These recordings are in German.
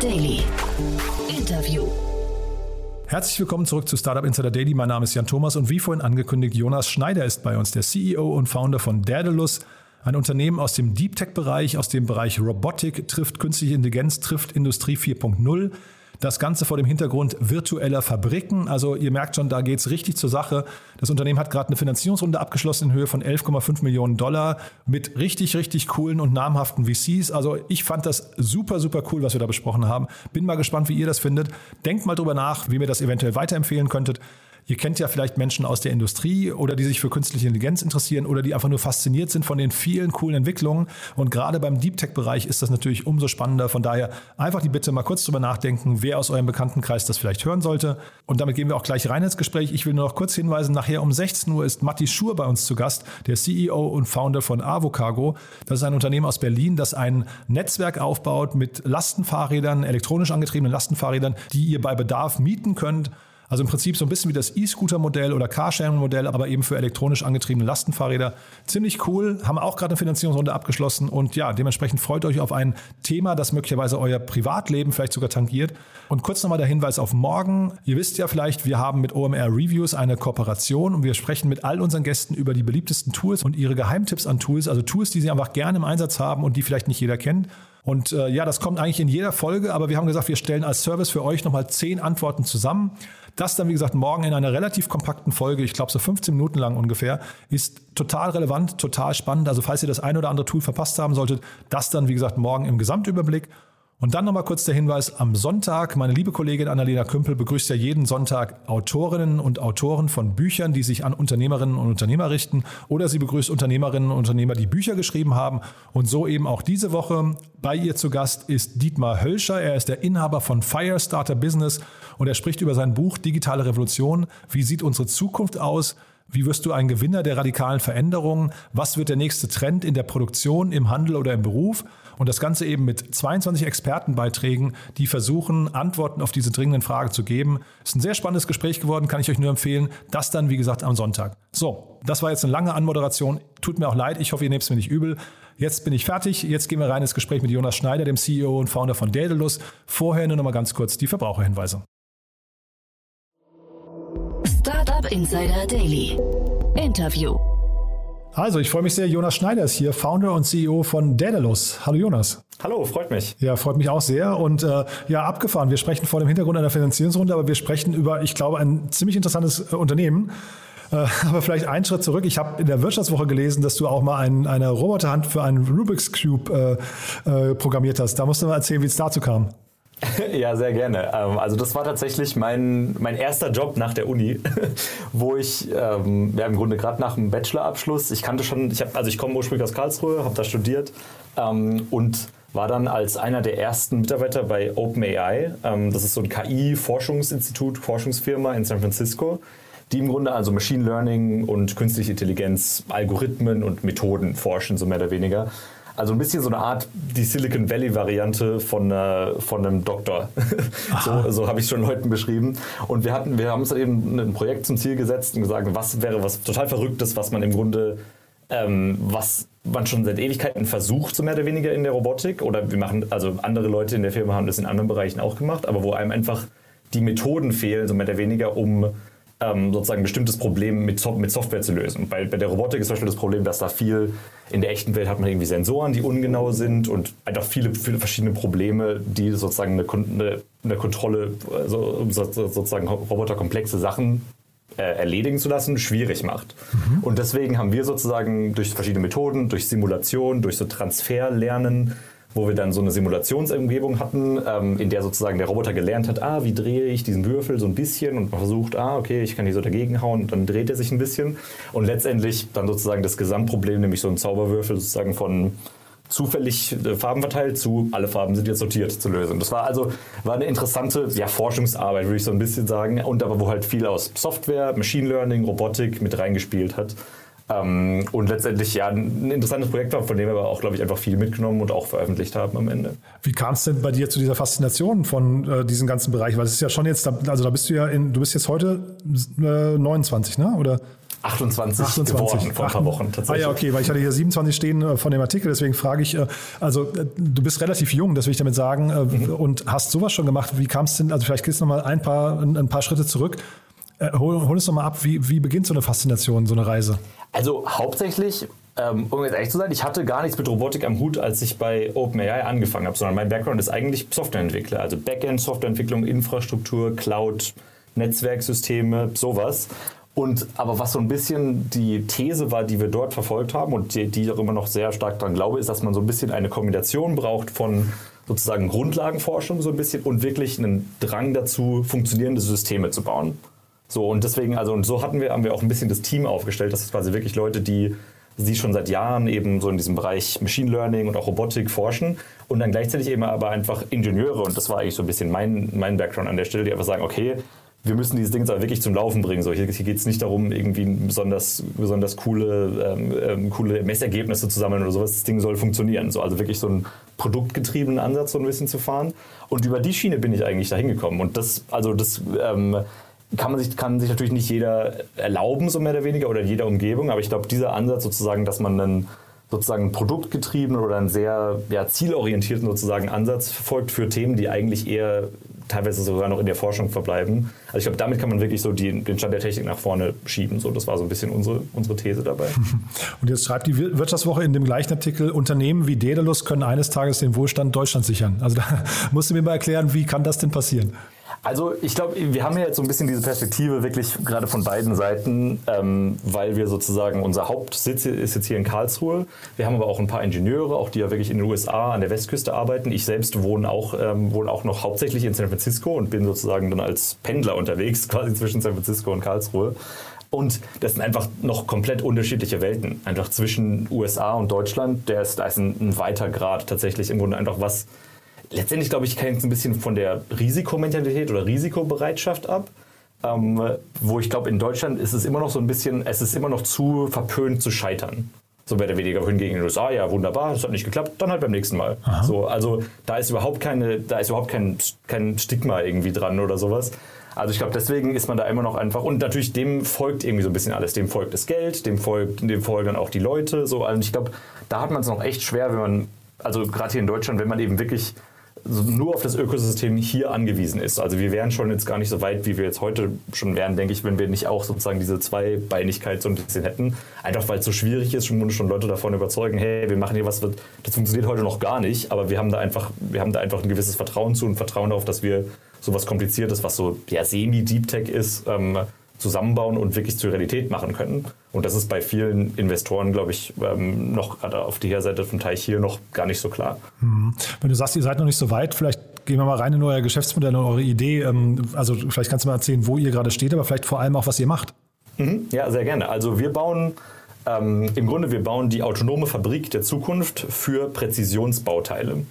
Daily. Interview. Herzlich willkommen zurück zu Startup Insider Daily. Mein Name ist Jan Thomas und wie vorhin angekündigt, Jonas Schneider ist bei uns, der CEO und Founder von Daedalus, ein Unternehmen aus dem Deep Tech-Bereich, aus dem Bereich Robotik, trifft künstliche Intelligenz, trifft Industrie 4.0. Das Ganze vor dem Hintergrund virtueller Fabriken. Also ihr merkt schon, da geht es richtig zur Sache. Das Unternehmen hat gerade eine Finanzierungsrunde abgeschlossen in Höhe von 11,5 Millionen Dollar mit richtig, richtig coolen und namhaften VCs. Also ich fand das super, super cool, was wir da besprochen haben. Bin mal gespannt, wie ihr das findet. Denkt mal drüber nach, wie mir das eventuell weiterempfehlen könntet. Ihr kennt ja vielleicht Menschen aus der Industrie oder die sich für künstliche Intelligenz interessieren oder die einfach nur fasziniert sind von den vielen coolen Entwicklungen. Und gerade beim Deep Tech-Bereich ist das natürlich umso spannender. Von daher einfach die Bitte mal kurz drüber nachdenken, wer aus eurem Bekanntenkreis das vielleicht hören sollte. Und damit gehen wir auch gleich rein ins Gespräch. Ich will nur noch kurz hinweisen, nachher um 16 Uhr ist Matti Schur bei uns zu Gast, der CEO und Founder von Avocargo. Das ist ein Unternehmen aus Berlin, das ein Netzwerk aufbaut mit Lastenfahrrädern, elektronisch angetriebenen Lastenfahrrädern, die ihr bei Bedarf mieten könnt. Also im Prinzip so ein bisschen wie das E-Scooter-Modell oder Carsharing-Modell, aber eben für elektronisch angetriebene Lastenfahrräder. Ziemlich cool, haben auch gerade eine Finanzierungsrunde abgeschlossen und ja, dementsprechend freut euch auf ein Thema, das möglicherweise euer Privatleben vielleicht sogar tangiert. Und kurz nochmal der Hinweis auf morgen. Ihr wisst ja vielleicht, wir haben mit OMR Reviews eine Kooperation und wir sprechen mit all unseren Gästen über die beliebtesten Tools und ihre Geheimtipps an Tools, also Tools, die sie einfach gerne im Einsatz haben und die vielleicht nicht jeder kennt. Und äh, ja, das kommt eigentlich in jeder Folge, aber wir haben gesagt, wir stellen als Service für euch nochmal zehn Antworten zusammen. Das dann, wie gesagt, morgen in einer relativ kompakten Folge, ich glaube so 15 Minuten lang ungefähr, ist total relevant, total spannend. Also falls ihr das ein oder andere Tool verpasst haben solltet, das dann, wie gesagt, morgen im Gesamtüberblick. Und dann nochmal kurz der Hinweis, am Sonntag, meine liebe Kollegin Annalena Kümpel begrüßt ja jeden Sonntag Autorinnen und Autoren von Büchern, die sich an Unternehmerinnen und Unternehmer richten. Oder sie begrüßt Unternehmerinnen und Unternehmer, die Bücher geschrieben haben. Und so eben auch diese Woche. Bei ihr zu Gast ist Dietmar Hölscher. Er ist der Inhaber von Firestarter Business und er spricht über sein Buch Digitale Revolution. Wie sieht unsere Zukunft aus? Wie wirst du ein Gewinner der radikalen Veränderungen? Was wird der nächste Trend in der Produktion, im Handel oder im Beruf? Und das Ganze eben mit 22 Expertenbeiträgen, die versuchen, Antworten auf diese dringenden Fragen zu geben. Ist ein sehr spannendes Gespräch geworden, kann ich euch nur empfehlen. Das dann, wie gesagt, am Sonntag. So, das war jetzt eine lange Anmoderation. Tut mir auch leid, ich hoffe, ihr nehmt es mir nicht übel. Jetzt bin ich fertig. Jetzt gehen wir rein ins Gespräch mit Jonas Schneider, dem CEO und Founder von Daedalus. Vorher nur noch mal ganz kurz die Verbraucherhinweise. Startup Insider Daily. Interview. Also, ich freue mich sehr. Jonas Schneider ist hier, Founder und CEO von Daedalus. Hallo Jonas. Hallo, freut mich. Ja, freut mich auch sehr. Und äh, ja, abgefahren. Wir sprechen vor dem Hintergrund einer Finanzierungsrunde, aber wir sprechen über, ich glaube, ein ziemlich interessantes äh, Unternehmen. Äh, aber vielleicht einen Schritt zurück. Ich habe in der Wirtschaftswoche gelesen, dass du auch mal ein, eine Roboterhand für einen Rubik's Cube äh, äh, programmiert hast. Da musst du mal erzählen, wie es dazu kam. Ja, sehr gerne. Ähm, also das war tatsächlich mein, mein erster Job nach der Uni, wo ich ähm, ja, im Grunde gerade nach dem Bachelorabschluss, ich kannte schon, ich hab, also ich komme ursprünglich aus Karlsruhe, habe da studiert ähm, und war dann als einer der ersten Mitarbeiter bei OpenAI. Ähm, das ist so ein KI-Forschungsinstitut, Forschungsfirma in San Francisco, die im Grunde also Machine Learning und künstliche Intelligenz, Algorithmen und Methoden forschen, so mehr oder weniger. Also ein bisschen so eine Art die Silicon Valley-Variante von, äh, von einem Doktor. so so habe ich schon Leuten beschrieben. Und wir hatten, wir haben uns dann eben ein Projekt zum Ziel gesetzt und gesagt, was wäre was total Verrücktes, was man im Grunde, ähm, was man schon seit Ewigkeiten versucht, so mehr oder weniger in der Robotik. Oder wir machen, also andere Leute in der Firma haben das in anderen Bereichen auch gemacht, aber wo einem einfach die Methoden fehlen, so mehr oder weniger, um ähm, sozusagen ein bestimmtes Problem mit, mit Software zu lösen. Bei, bei der Robotik ist zum Beispiel das Problem, dass da viel, in der echten Welt hat man irgendwie Sensoren, die ungenau sind und einfach viele, viele verschiedene Probleme, die sozusagen eine, eine, eine Kontrolle, also sozusagen Roboter komplexe Sachen äh, erledigen zu lassen, schwierig macht. Mhm. Und deswegen haben wir sozusagen durch verschiedene Methoden, durch Simulation, durch so Transferlernen, wo wir dann so eine Simulationsumgebung hatten, ähm, in der sozusagen der Roboter gelernt hat, ah, wie drehe ich diesen Würfel so ein bisschen und man versucht, ah, okay, ich kann hier so dagegen hauen und dann dreht er sich ein bisschen und letztendlich dann sozusagen das Gesamtproblem, nämlich so ein Zauberwürfel sozusagen von zufällig äh, Farben verteilt zu alle Farben sind jetzt sortiert zu lösen. Das war also war eine interessante ja, Forschungsarbeit, würde ich so ein bisschen sagen, und aber wo halt viel aus Software, Machine Learning, Robotik mit reingespielt hat. Ähm, und letztendlich ja ein interessantes Projekt war, von dem wir aber auch, glaube ich, einfach viel mitgenommen und auch veröffentlicht haben am Ende. Wie kam es denn bei dir zu dieser Faszination von äh, diesem ganzen Bereich? Weil es ist ja schon jetzt, also da bist du ja in, du bist jetzt heute äh, 29, ne? Oder? 28, 28 geworden vor ein paar Wochen tatsächlich. Ah ja, okay, weil ich hatte hier 27 stehen äh, von dem Artikel, deswegen frage ich, äh, also äh, du bist relativ jung, das will ich damit sagen, mhm. und hast sowas schon gemacht. Wie kam es denn, also vielleicht gehst du nochmal ein paar, ein paar Schritte zurück. Hol, hol uns nochmal ab, wie, wie beginnt so eine Faszination, so eine Reise? Also hauptsächlich ähm, um jetzt ehrlich zu sein, ich hatte gar nichts mit Robotik am Hut, als ich bei OpenAI angefangen habe, sondern mein Background ist eigentlich Softwareentwickler, also Backend, Softwareentwicklung, Infrastruktur, Cloud, Netzwerksysteme, sowas. Und aber was so ein bisschen die These war, die wir dort verfolgt haben und die, die ich auch immer noch sehr stark daran glaube, ist, dass man so ein bisschen eine Kombination braucht von sozusagen Grundlagenforschung so ein bisschen und wirklich einen Drang dazu, funktionierende Systeme zu bauen. So und deswegen, also und so hatten wir, haben wir auch ein bisschen das Team aufgestellt. Das ist quasi wirklich Leute, die die schon seit Jahren eben so in diesem Bereich Machine Learning und auch Robotik forschen und dann gleichzeitig eben aber einfach Ingenieure und das war eigentlich so ein bisschen mein, mein Background an der Stelle, die einfach sagen, okay, wir müssen dieses Ding aber wirklich zum Laufen bringen. So, hier, hier geht es nicht darum, irgendwie besonders, besonders coole, ähm, ähm, coole Messergebnisse zu sammeln oder sowas. Das Ding soll funktionieren. So, also wirklich so einen produktgetriebenen Ansatz so ein bisschen zu fahren. Und über die Schiene bin ich eigentlich da hingekommen. Und das, also das ähm, kann man sich, kann sich natürlich nicht jeder erlauben, so mehr oder weniger, oder jeder Umgebung. Aber ich glaube, dieser Ansatz sozusagen, dass man einen sozusagen produktgetriebenen oder einen sehr ja, zielorientierten sozusagen Ansatz verfolgt für Themen, die eigentlich eher teilweise sogar noch in der Forschung verbleiben. Also ich glaube, damit kann man wirklich so die, den Stand der Technik nach vorne schieben. So, das war so ein bisschen unsere, unsere These dabei. Und jetzt schreibt die Wirtschaftswoche in dem gleichen Artikel, Unternehmen wie Daedalus können eines Tages den Wohlstand Deutschlands sichern. Also da musst du mir mal erklären, wie kann das denn passieren? Also ich glaube, wir haben ja jetzt so ein bisschen diese Perspektive wirklich gerade von beiden Seiten, ähm, weil wir sozusagen, unser Hauptsitz ist jetzt hier in Karlsruhe. Wir haben aber auch ein paar Ingenieure, auch die ja wirklich in den USA an der Westküste arbeiten. Ich selbst wohne auch, ähm, wohne auch noch hauptsächlich in San Francisco und bin sozusagen dann als Pendler unterwegs, quasi zwischen San Francisco und Karlsruhe. Und das sind einfach noch komplett unterschiedliche Welten. Einfach zwischen USA und Deutschland, der ist, da ist ein, ein weiter Grad tatsächlich im Grunde einfach was letztendlich, glaube ich, hängt es ein bisschen von der Risikomentalität oder Risikobereitschaft ab. Ähm, wo ich glaube, in Deutschland ist es immer noch so ein bisschen, es ist immer noch zu verpönt zu scheitern. So mehr oder weniger hingegen in den USA, ja, wunderbar, das hat nicht geklappt, dann halt beim nächsten Mal. So, also da ist überhaupt keine, da ist überhaupt kein, kein Stigma irgendwie dran oder sowas. Also ich glaube, deswegen ist man da immer noch einfach und natürlich dem folgt irgendwie so ein bisschen alles. Dem folgt das Geld, dem folgt, dem folgen dann auch die Leute. So, also ich glaube, da hat man es noch echt schwer, wenn man, also gerade hier in Deutschland, wenn man eben wirklich nur auf das Ökosystem hier angewiesen ist. Also wir wären schon jetzt gar nicht so weit, wie wir jetzt heute schon wären, denke ich, wenn wir nicht auch sozusagen diese Zweibeinigkeit so ein bisschen hätten. Einfach weil es so schwierig ist, schon, schon Leute davon überzeugen, hey, wir machen hier was, das funktioniert heute noch gar nicht, aber wir haben da einfach, wir haben da einfach ein gewisses Vertrauen zu und Vertrauen darauf, dass wir sowas Kompliziertes, was so ja, semi-Deep Tech ist, ähm, zusammenbauen und wirklich zur Realität machen können. Und das ist bei vielen Investoren, glaube ich, ähm, noch gerade auf der Seite vom Teich hier noch gar nicht so klar. Mhm. Wenn du sagst, ihr seid noch nicht so weit, vielleicht gehen wir mal rein in euer Geschäftsmodell und eure Idee. Ähm, also vielleicht kannst du mal erzählen, wo ihr gerade steht, aber vielleicht vor allem auch, was ihr macht. Mhm. Ja, sehr gerne. Also wir bauen ähm, im Grunde, wir bauen die autonome Fabrik der Zukunft für Präzisionsbauteile.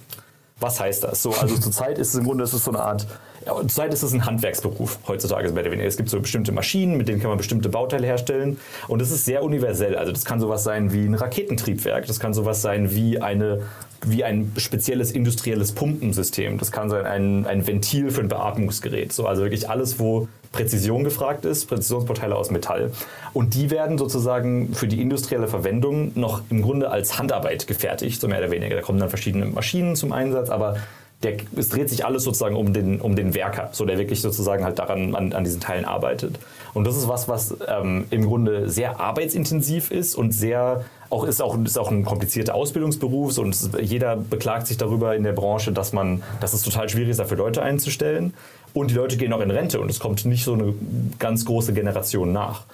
Was heißt das? So, also zurzeit ist es im Grunde ist es so eine Art ja, zurzeit ist es ein Handwerksberuf heutzutage mehr oder weniger. Es gibt so bestimmte Maschinen, mit denen kann man bestimmte Bauteile herstellen. Und es ist sehr universell. Also das kann sowas sein wie ein Raketentriebwerk, das kann sowas sein wie eine wie ein spezielles industrielles Pumpensystem. Das kann sein ein, ein Ventil für ein Beatmungsgerät. So, also wirklich alles, wo Präzision gefragt ist, Präzisionsporteile aus Metall. Und die werden sozusagen für die industrielle Verwendung noch im Grunde als Handarbeit gefertigt, so mehr oder weniger. Da kommen dann verschiedene Maschinen zum Einsatz, aber der, es dreht sich alles sozusagen um den, um den Werker, so der wirklich sozusagen halt daran an, an diesen Teilen arbeitet. Und das ist was, was ähm, im Grunde sehr arbeitsintensiv ist und sehr auch ist auch ist auch ein komplizierter Ausbildungsberuf und jeder beklagt sich darüber in der Branche, dass man, dass es total schwierig ist, dafür Leute einzustellen. Und die Leute gehen auch in Rente und es kommt nicht so eine ganz große Generation nach.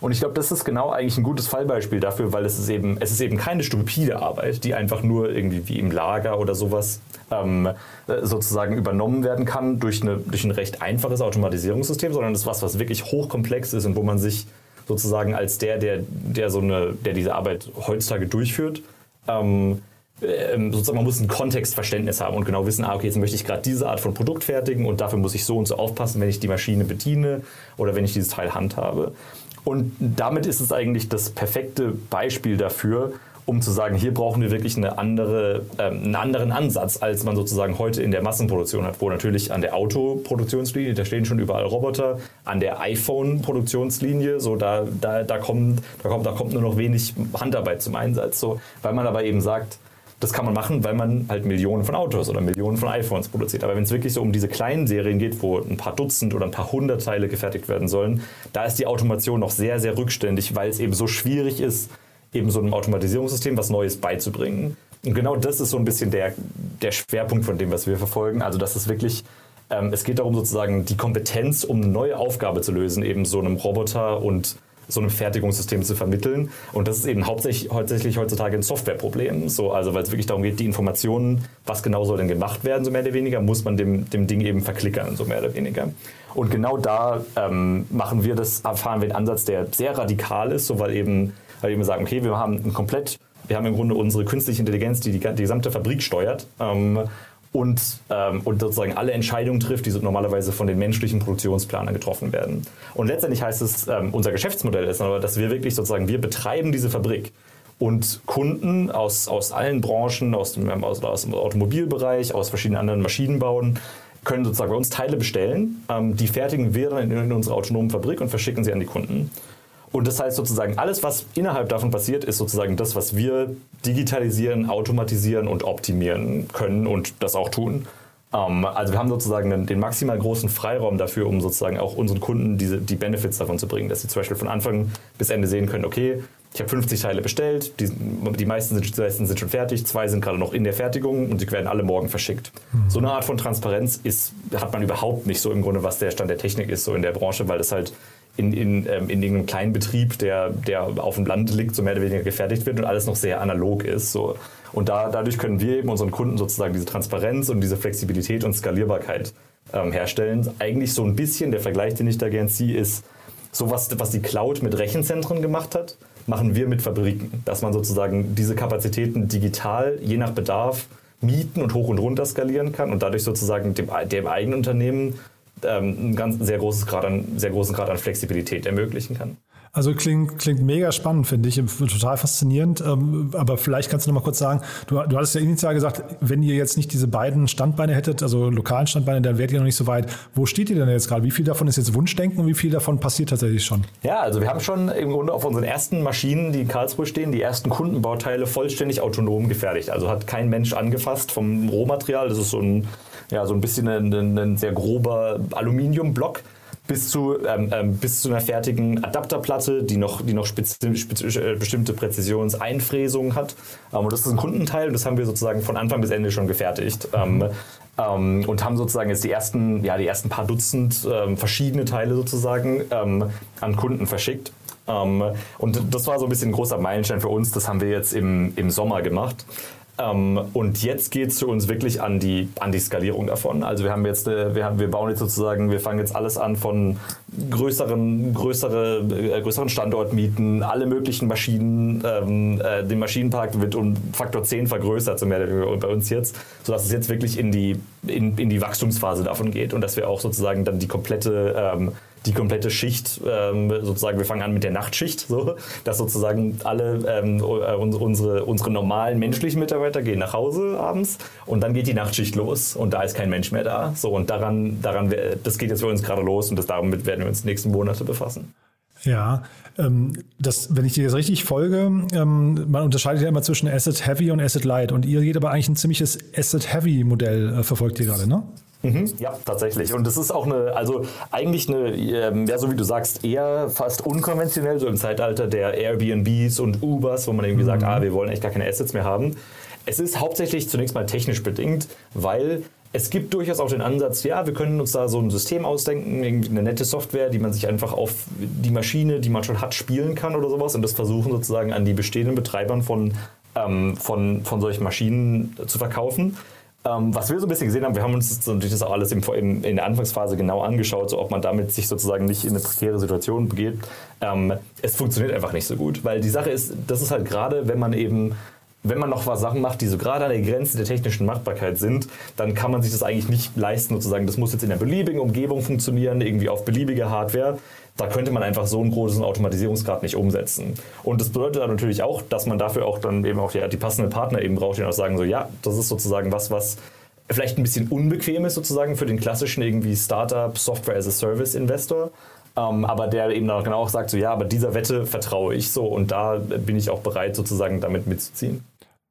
Und ich glaube, das ist genau eigentlich ein gutes Fallbeispiel dafür, weil es ist eben, es ist eben keine stupide Arbeit, die einfach nur irgendwie wie im Lager oder sowas ähm, sozusagen übernommen werden kann durch, eine, durch ein recht einfaches Automatisierungssystem, sondern es ist was, was wirklich hochkomplex ist und wo man sich sozusagen als der, der, der so eine, der diese Arbeit heutzutage durchführt, ähm, ähm, sozusagen man muss ein Kontextverständnis haben und genau wissen, ah, okay, jetzt möchte ich gerade diese Art von Produkt fertigen und dafür muss ich so und so aufpassen, wenn ich die Maschine bediene oder wenn ich dieses Teil handhabe. Und damit ist es eigentlich das perfekte Beispiel dafür, um zu sagen, hier brauchen wir wirklich eine andere, ähm, einen anderen Ansatz, als man sozusagen heute in der Massenproduktion hat, wo natürlich an der Autoproduktionslinie, da stehen schon überall Roboter, an der iPhone-Produktionslinie, so da, da, da, kommt, da, kommt, da kommt nur noch wenig Handarbeit zum Einsatz, so, weil man aber eben sagt, das kann man machen, weil man halt Millionen von Autos oder Millionen von iPhones produziert. Aber wenn es wirklich so um diese kleinen Serien geht, wo ein paar Dutzend oder ein paar hundert Teile gefertigt werden sollen, da ist die Automation noch sehr, sehr rückständig, weil es eben so schwierig ist, eben so einem Automatisierungssystem was Neues beizubringen. Und genau das ist so ein bisschen der, der Schwerpunkt von dem, was wir verfolgen. Also, dass es wirklich, ähm, es geht darum, sozusagen die Kompetenz, um eine neue Aufgabe zu lösen, eben so einem Roboter und so einem Fertigungssystem zu vermitteln. Und das ist eben hauptsächlich, hauptsächlich heutzutage ein Softwareproblem. So, also weil es wirklich darum geht, die Informationen, was genau soll denn gemacht werden, so mehr oder weniger, muss man dem, dem Ding eben verklickern, so mehr oder weniger. Und genau da ähm, machen wir das, erfahren wir einen Ansatz, der sehr radikal ist, so weil eben weil wir sagen, okay, wir haben ein komplett, wir haben im Grunde unsere künstliche Intelligenz, die die, die gesamte Fabrik steuert. Ähm, und, ähm, und sozusagen alle Entscheidungen trifft, die normalerweise von den menschlichen Produktionsplanern getroffen werden. Und letztendlich heißt es, ähm, unser Geschäftsmodell ist aber, dass wir wirklich sozusagen, wir betreiben diese Fabrik und Kunden aus, aus allen Branchen, aus dem, aus, aus dem Automobilbereich, aus verschiedenen anderen Maschinenbauen, können sozusagen bei uns Teile bestellen. Ähm, die fertigen wir dann in, in unserer autonomen Fabrik und verschicken sie an die Kunden. Und das heißt sozusagen, alles, was innerhalb davon passiert, ist sozusagen das, was wir digitalisieren, automatisieren und optimieren können und das auch tun. Ähm, also wir haben sozusagen den, maximal großen Freiraum dafür, um sozusagen auch unseren Kunden diese, die Benefits davon zu bringen, dass sie zum Beispiel von Anfang bis Ende sehen können, okay, ich habe 50 Teile bestellt, die, die, meisten, sind, die meisten sind schon fertig, zwei sind gerade noch in der Fertigung und sie werden alle morgen verschickt. Mhm. So eine Art von Transparenz ist, hat man überhaupt nicht so im Grunde, was der Stand der Technik ist, so in der Branche, weil das halt in, in, ähm, in irgendeinem kleinen Betrieb, der, der auf dem Land liegt, so mehr oder weniger gefertigt wird und alles noch sehr analog ist. So. Und da, dadurch können wir eben unseren Kunden sozusagen diese Transparenz und diese Flexibilität und Skalierbarkeit ähm, herstellen. Eigentlich so ein bisschen, der Vergleich, den ich da gern ziehe, ist sowas, was die Cloud mit Rechenzentren gemacht hat, machen wir mit Fabriken. Dass man sozusagen diese Kapazitäten digital, je nach Bedarf, mieten und hoch und runter skalieren kann und dadurch sozusagen dem, dem eigenen Unternehmen ähm, einen ganz sehr, großes Grad an, sehr großen Grad an Flexibilität ermöglichen kann. Also klingt, klingt mega spannend, finde ich, total faszinierend. Ähm, aber vielleicht kannst du noch mal kurz sagen, du, du hattest ja initial gesagt, wenn ihr jetzt nicht diese beiden Standbeine hättet, also lokalen Standbeine, dann wärt ihr noch nicht so weit. Wo steht ihr denn jetzt gerade? Wie viel davon ist jetzt Wunschdenken und wie viel davon passiert tatsächlich schon? Ja, also wir haben schon im Grunde auf unseren ersten Maschinen, die in Karlsruhe stehen, die ersten Kundenbauteile vollständig autonom gefertigt. Also hat kein Mensch angefasst vom Rohmaterial. Das ist so ein ja, so ein bisschen ein, ein sehr grober Aluminiumblock bis zu, ähm, ähm, bis zu einer fertigen Adapterplatte, die noch, die noch spezi spezi äh, bestimmte Präzisionseinfräsungen hat. Ähm, und das ist ein Kundenteil und das haben wir sozusagen von Anfang bis Ende schon gefertigt. Ähm, ähm, und haben sozusagen jetzt die ersten, ja, die ersten paar Dutzend ähm, verschiedene Teile sozusagen an Kunden verschickt. und das war so ein bisschen ein großer Meilenstein für uns. Das haben wir jetzt im, im Sommer gemacht. Ähm, und jetzt geht es für uns wirklich an die, an die Skalierung davon. Also wir haben jetzt, äh, wir, haben, wir bauen jetzt sozusagen, wir fangen jetzt alles an von größeren, größere, äh, größeren Standortmieten, alle möglichen Maschinen, ähm, äh, den Maschinenpark wird um Faktor 10 vergrößert, so mehr bei uns jetzt, sodass es jetzt wirklich in die, in, in die Wachstumsphase davon geht und dass wir auch sozusagen dann die komplette ähm, die komplette Schicht, ähm, sozusagen, wir fangen an mit der Nachtschicht, so, dass sozusagen alle ähm, äh, unsere, unsere normalen menschlichen Mitarbeiter gehen nach Hause abends und dann geht die Nachtschicht los und da ist kein Mensch mehr da. So, und daran, daran das geht jetzt für uns gerade los und das, damit werden wir uns die nächsten Monate befassen. Ja, ähm, das, wenn ich dir jetzt richtig folge, ähm, man unterscheidet ja immer zwischen Asset Heavy und Asset Light und ihr geht aber eigentlich ein ziemliches Asset Heavy Modell äh, verfolgt ihr gerade, ne? Mhm, ja, tatsächlich. Und das ist auch eine, also eigentlich eine, ähm, ja, so wie du sagst, eher fast unkonventionell, so im Zeitalter der Airbnbs und Ubers, wo man irgendwie mhm. sagt, ah, wir wollen echt gar keine Assets mehr haben. Es ist hauptsächlich zunächst mal technisch bedingt, weil es gibt durchaus auch den Ansatz, ja, wir können uns da so ein System ausdenken, irgendwie eine nette Software, die man sich einfach auf die Maschine, die man schon hat, spielen kann oder sowas und das versuchen sozusagen an die bestehenden Betreibern von, ähm, von, von solchen Maschinen zu verkaufen. Ähm, was wir so ein bisschen gesehen haben, wir haben uns natürlich das auch alles im, im, in der Anfangsphase genau angeschaut, so ob man damit sich sozusagen nicht in eine prekäre Situation begeht. Ähm, es funktioniert einfach nicht so gut, weil die Sache ist, das ist halt gerade, wenn man eben wenn man noch was Sachen macht, die so gerade an der Grenze der technischen Machbarkeit sind, dann kann man sich das eigentlich nicht leisten, sozusagen, das muss jetzt in einer beliebigen Umgebung funktionieren, irgendwie auf beliebige Hardware. Da könnte man einfach so einen großen Automatisierungsgrad nicht umsetzen. Und das bedeutet dann natürlich auch, dass man dafür auch dann eben auch die, die passenden Partner eben braucht, die auch sagen, so ja, das ist sozusagen was, was vielleicht ein bisschen unbequem ist sozusagen für den klassischen irgendwie Startup Software as a Service Investor. Ähm, aber der eben auch genau sagt, so ja, aber dieser Wette vertraue ich so und da bin ich auch bereit sozusagen damit mitzuziehen.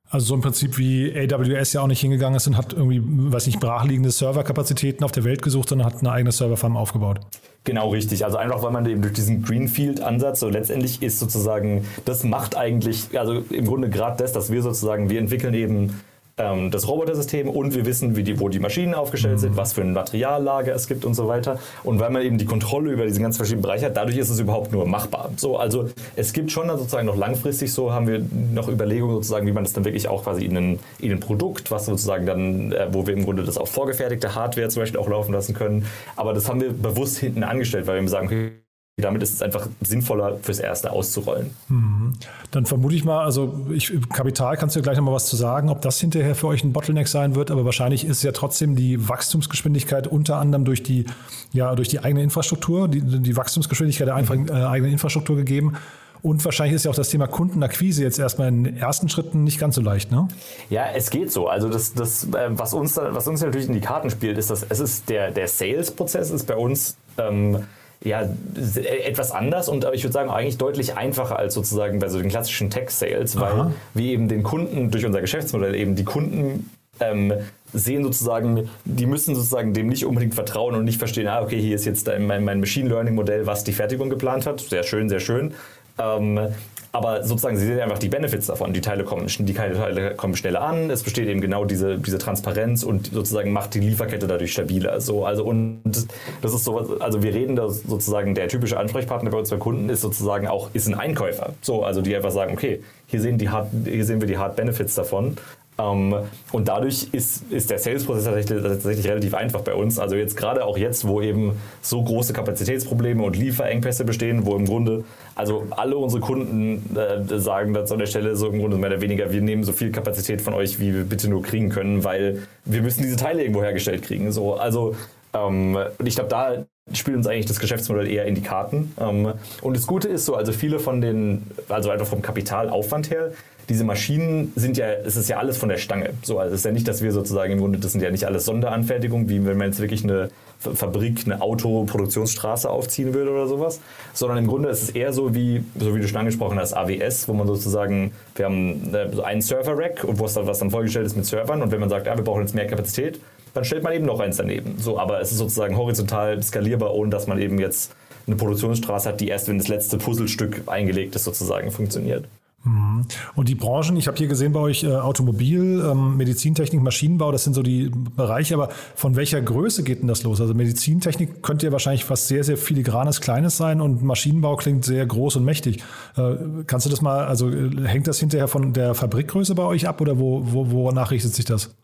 Also so im Prinzip wie AWS ja auch nicht hingegangen ist und hat irgendwie, weiß nicht, brachliegende Serverkapazitäten auf der Welt gesucht, sondern hat eine eigene Serverfarm aufgebaut. Genau richtig. Also einfach, weil man eben durch diesen Greenfield-Ansatz so letztendlich ist sozusagen, das macht eigentlich, also im Grunde gerade das, dass wir sozusagen, wir entwickeln eben ähm, das Robotersystem und wir wissen, wie die, wo die Maschinen aufgestellt sind, mhm. was für ein Materiallager es gibt und so weiter. Und weil man eben die Kontrolle über diese ganz verschiedenen Bereiche hat, dadurch ist es überhaupt nur machbar. So, also es gibt schon dann sozusagen noch langfristig so, haben wir noch Überlegungen sozusagen, wie man das dann wirklich auch quasi in ein, in ein Produkt, was sozusagen dann, äh, wo wir im Grunde das auf vorgefertigte Hardware zum Beispiel auch laufen lassen können. Aber das haben wir bewusst hinten angestellt, weil wir sagen, okay, damit ist es einfach sinnvoller, fürs Erste auszurollen. Mhm. Dann vermute ich mal, also ich, Kapital kannst du gleich nochmal was zu sagen, ob das hinterher für euch ein Bottleneck sein wird, aber wahrscheinlich ist ja trotzdem die Wachstumsgeschwindigkeit unter anderem durch die, ja, durch die eigene Infrastruktur, die, die Wachstumsgeschwindigkeit der mhm. eigenen Infrastruktur gegeben. Und wahrscheinlich ist ja auch das Thema Kundenakquise jetzt erstmal in den ersten Schritten nicht ganz so leicht, ne? Ja, es geht so. Also das, das äh, was, uns, was uns natürlich in die Karten spielt, ist, dass es ist der, der Sales-Prozess ist bei uns ähm, ja, etwas anders und ich würde sagen eigentlich deutlich einfacher als sozusagen bei so den klassischen Tech-Sales, weil Aha. wir eben den Kunden durch unser Geschäftsmodell eben die Kunden ähm, sehen sozusagen, die müssen sozusagen dem nicht unbedingt vertrauen und nicht verstehen, ah, okay, hier ist jetzt mein, mein Machine Learning Modell, was die Fertigung geplant hat. Sehr schön, sehr schön. Ähm, aber sozusagen, sie sehen einfach die Benefits davon. Die Teile kommen, die Teile kommen schneller an, es besteht eben genau diese, diese Transparenz und sozusagen macht die Lieferkette dadurch stabiler. So, also und das ist so, also wir reden da sozusagen, der typische Ansprechpartner bei unseren Kunden ist sozusagen auch, ist ein Einkäufer. So, also die einfach sagen, okay, hier sehen, die Hard, hier sehen wir die Hard Benefits davon und dadurch ist, ist der Sales-Prozess tatsächlich, tatsächlich, relativ einfach bei uns. Also jetzt gerade auch jetzt, wo eben so große Kapazitätsprobleme und Lieferengpässe bestehen, wo im Grunde also alle unsere Kunden äh, sagen das an der Stelle so im Grunde mehr oder weniger, wir nehmen so viel Kapazität von euch, wie wir bitte nur kriegen können, weil wir müssen diese Teile irgendwo hergestellt kriegen. So, also ähm, und ich glaube, da spielt uns eigentlich das Geschäftsmodell eher in die Karten. Ähm, und das Gute ist so, also viele von den, also einfach vom Kapitalaufwand her, diese Maschinen sind ja, es ist ja alles von der Stange. So, also es ist ja nicht, dass wir sozusagen im Grunde, das sind ja nicht alles Sonderanfertigungen, wie wenn man jetzt wirklich eine Fabrik, eine Autoproduktionsstraße aufziehen würde oder sowas, sondern im Grunde ist es eher so wie, so wie du schon angesprochen hast, AWS, wo man sozusagen, wir haben so einen Server-Rack und was dann, was dann vorgestellt ist mit Servern und wenn man sagt, ja, wir brauchen jetzt mehr Kapazität, dann stellt man eben noch eins daneben. So, aber es ist sozusagen horizontal skalierbar, ohne dass man eben jetzt eine Produktionsstraße hat, die erst, wenn das letzte Puzzlestück eingelegt ist, sozusagen funktioniert. Mhm. Und die Branchen, ich habe hier gesehen bei euch äh, Automobil, ähm, Medizintechnik, Maschinenbau, das sind so die Bereiche, aber von welcher Größe geht denn das los? Also Medizintechnik könnte ja wahrscheinlich was sehr, sehr filigranes, kleines sein und Maschinenbau klingt sehr groß und mächtig. Äh, kannst du das mal, also äh, hängt das hinterher von der Fabrikgröße bei euch ab oder wo, wo, wonach richtet sich das?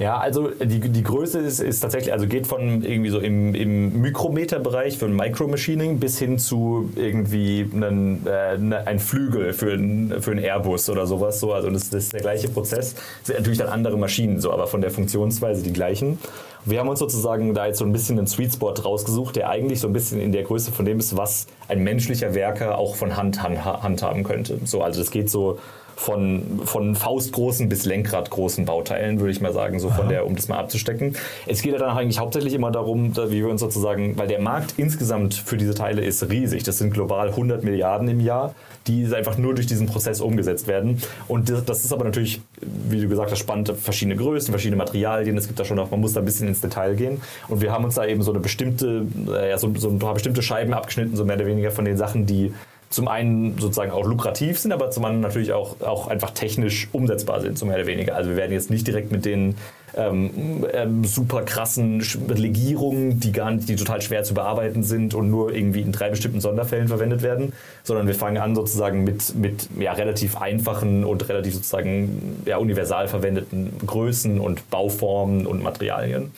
Ja, also die, die Größe ist, ist tatsächlich, also geht von irgendwie so im, im Mikrometerbereich für ein Micromachining bis hin zu irgendwie einen, äh, ne, ein Flügel für ein, für ein Airbus oder sowas. So. Also das, das ist der gleiche Prozess. Das sind natürlich dann andere Maschinen, so, aber von der Funktionsweise die gleichen. Wir haben uns sozusagen da jetzt so ein bisschen einen Sweet Spot rausgesucht, der eigentlich so ein bisschen in der Größe von dem ist, was ein menschlicher Werker auch von Hand handhaben könnte. So, also das geht so von, von faustgroßen bis lenkradgroßen Bauteilen, würde ich mal sagen, so von der, um das mal abzustecken. Es geht ja dann eigentlich hauptsächlich immer darum, wie wir uns sozusagen, weil der Markt insgesamt für diese Teile ist riesig. Das sind global 100 Milliarden im Jahr, die einfach nur durch diesen Prozess umgesetzt werden. Und das ist aber natürlich, wie du gesagt hast, spannend, verschiedene Größen, verschiedene Materialien. Es gibt da schon auch, man muss da ein bisschen ins Detail gehen. Und wir haben uns da eben so eine bestimmte, ja, so, so ein paar bestimmte Scheiben abgeschnitten, so mehr oder weniger von den Sachen, die zum einen sozusagen auch lukrativ sind, aber zum anderen natürlich auch, auch einfach technisch umsetzbar sind, so mehr oder weniger. Also wir werden jetzt nicht direkt mit den ähm, ähm, super krassen Legierungen, die gar nicht, die total schwer zu bearbeiten sind und nur irgendwie in drei bestimmten Sonderfällen verwendet werden, sondern wir fangen an sozusagen mit, mit ja, relativ einfachen und relativ sozusagen ja, universal verwendeten Größen und Bauformen und Materialien.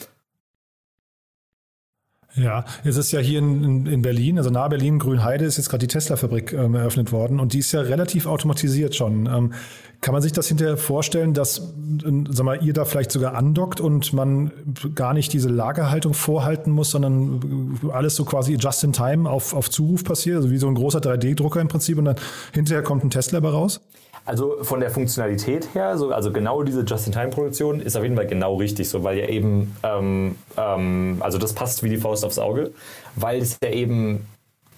Ja, es ist ja hier in, in Berlin, also nahe Berlin, Grünheide, ist jetzt gerade die Tesla-Fabrik ähm, eröffnet worden und die ist ja relativ automatisiert schon. Ähm, kann man sich das hinterher vorstellen, dass äh, sag mal, ihr da vielleicht sogar andockt und man gar nicht diese Lagerhaltung vorhalten muss, sondern alles so quasi just in time auf, auf Zuruf passiert, also wie so ein großer 3D-Drucker im Prinzip und dann hinterher kommt ein Tesla raus? Also von der Funktionalität her, so, also genau diese Just-in-Time-Produktion ist auf jeden Fall genau richtig, so, weil ja eben, ähm, ähm, also das passt wie die Faust aufs Auge, weil es ja eben